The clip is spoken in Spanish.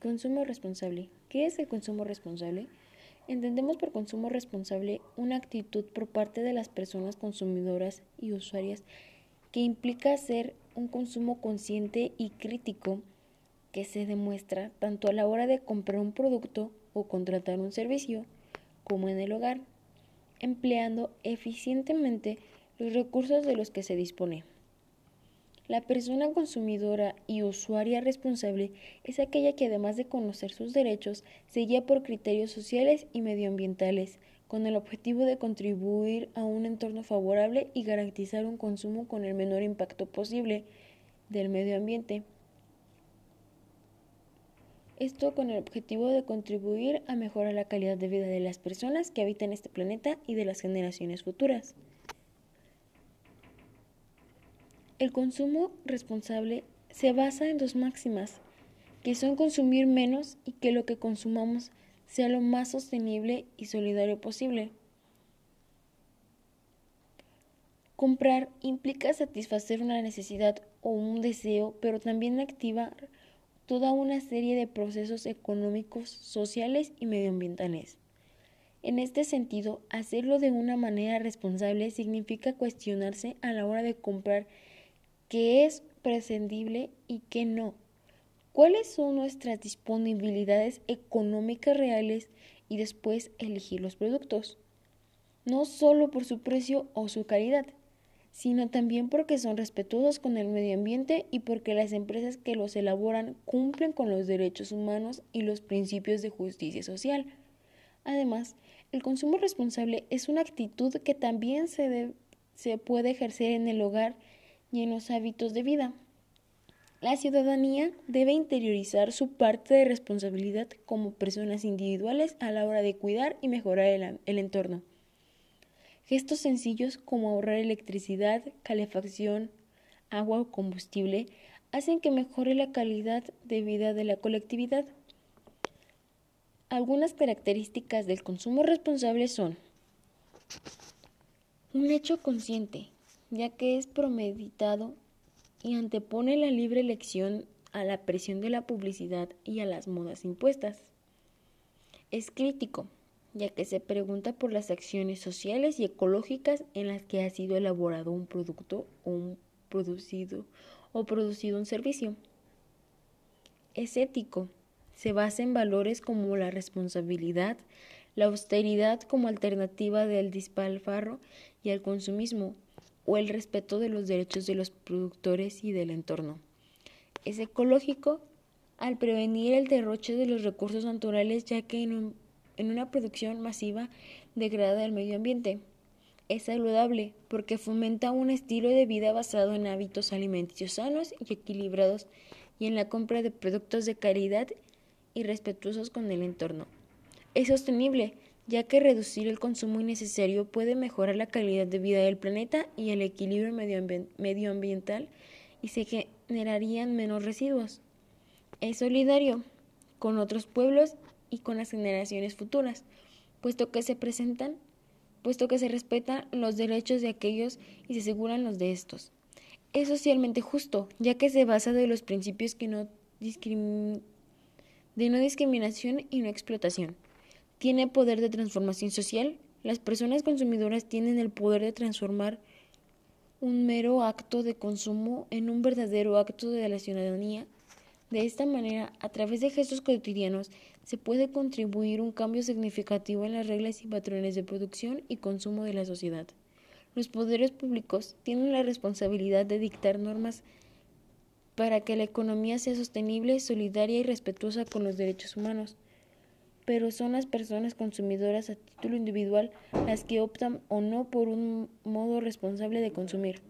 Consumo responsable. ¿Qué es el consumo responsable? Entendemos por consumo responsable una actitud por parte de las personas consumidoras y usuarias que implica hacer un consumo consciente y crítico que se demuestra tanto a la hora de comprar un producto o contratar un servicio como en el hogar, empleando eficientemente los recursos de los que se dispone. La persona consumidora y usuaria responsable es aquella que además de conocer sus derechos, se guía por criterios sociales y medioambientales, con el objetivo de contribuir a un entorno favorable y garantizar un consumo con el menor impacto posible del medio ambiente. Esto con el objetivo de contribuir a mejorar la calidad de vida de las personas que habitan este planeta y de las generaciones futuras. El consumo responsable se basa en dos máximas, que son consumir menos y que lo que consumamos sea lo más sostenible y solidario posible. Comprar implica satisfacer una necesidad o un deseo, pero también activar toda una serie de procesos económicos, sociales y medioambientales. En este sentido, hacerlo de una manera responsable significa cuestionarse a la hora de comprar qué es prescindible y qué no. ¿Cuáles son nuestras disponibilidades económicas reales y después elegir los productos? No solo por su precio o su calidad, sino también porque son respetuosos con el medio ambiente y porque las empresas que los elaboran cumplen con los derechos humanos y los principios de justicia social. Además, el consumo responsable es una actitud que también se, se puede ejercer en el hogar y en los hábitos de vida. La ciudadanía debe interiorizar su parte de responsabilidad como personas individuales a la hora de cuidar y mejorar el, el entorno. Gestos sencillos como ahorrar electricidad, calefacción, agua o combustible hacen que mejore la calidad de vida de la colectividad. Algunas características del consumo responsable son un hecho consciente, ya que es promeditado y antepone la libre elección a la presión de la publicidad y a las modas impuestas. Es crítico, ya que se pregunta por las acciones sociales y ecológicas en las que ha sido elaborado un producto o un producido o producido un servicio. Es ético, se basa en valores como la responsabilidad, la austeridad como alternativa del dispalfarro y al consumismo, o el respeto de los derechos de los productores y del entorno. Es ecológico al prevenir el derroche de los recursos naturales ya que en, en una producción masiva degrada el medio ambiente. Es saludable porque fomenta un estilo de vida basado en hábitos alimenticios sanos y equilibrados y en la compra de productos de calidad y respetuosos con el entorno. Es sostenible ya que reducir el consumo innecesario puede mejorar la calidad de vida del planeta y el equilibrio medioambiental y se generarían menos residuos. Es solidario con otros pueblos y con las generaciones futuras, puesto que se presentan, puesto que se respetan los derechos de aquellos y se aseguran los de estos. Es socialmente justo, ya que se basa de los principios de no discriminación y no explotación tiene poder de transformación social. Las personas consumidoras tienen el poder de transformar un mero acto de consumo en un verdadero acto de la ciudadanía. De esta manera, a través de gestos cotidianos, se puede contribuir un cambio significativo en las reglas y patrones de producción y consumo de la sociedad. Los poderes públicos tienen la responsabilidad de dictar normas para que la economía sea sostenible, solidaria y respetuosa con los derechos humanos pero son las personas consumidoras a título individual las que optan o no por un modo responsable de consumir.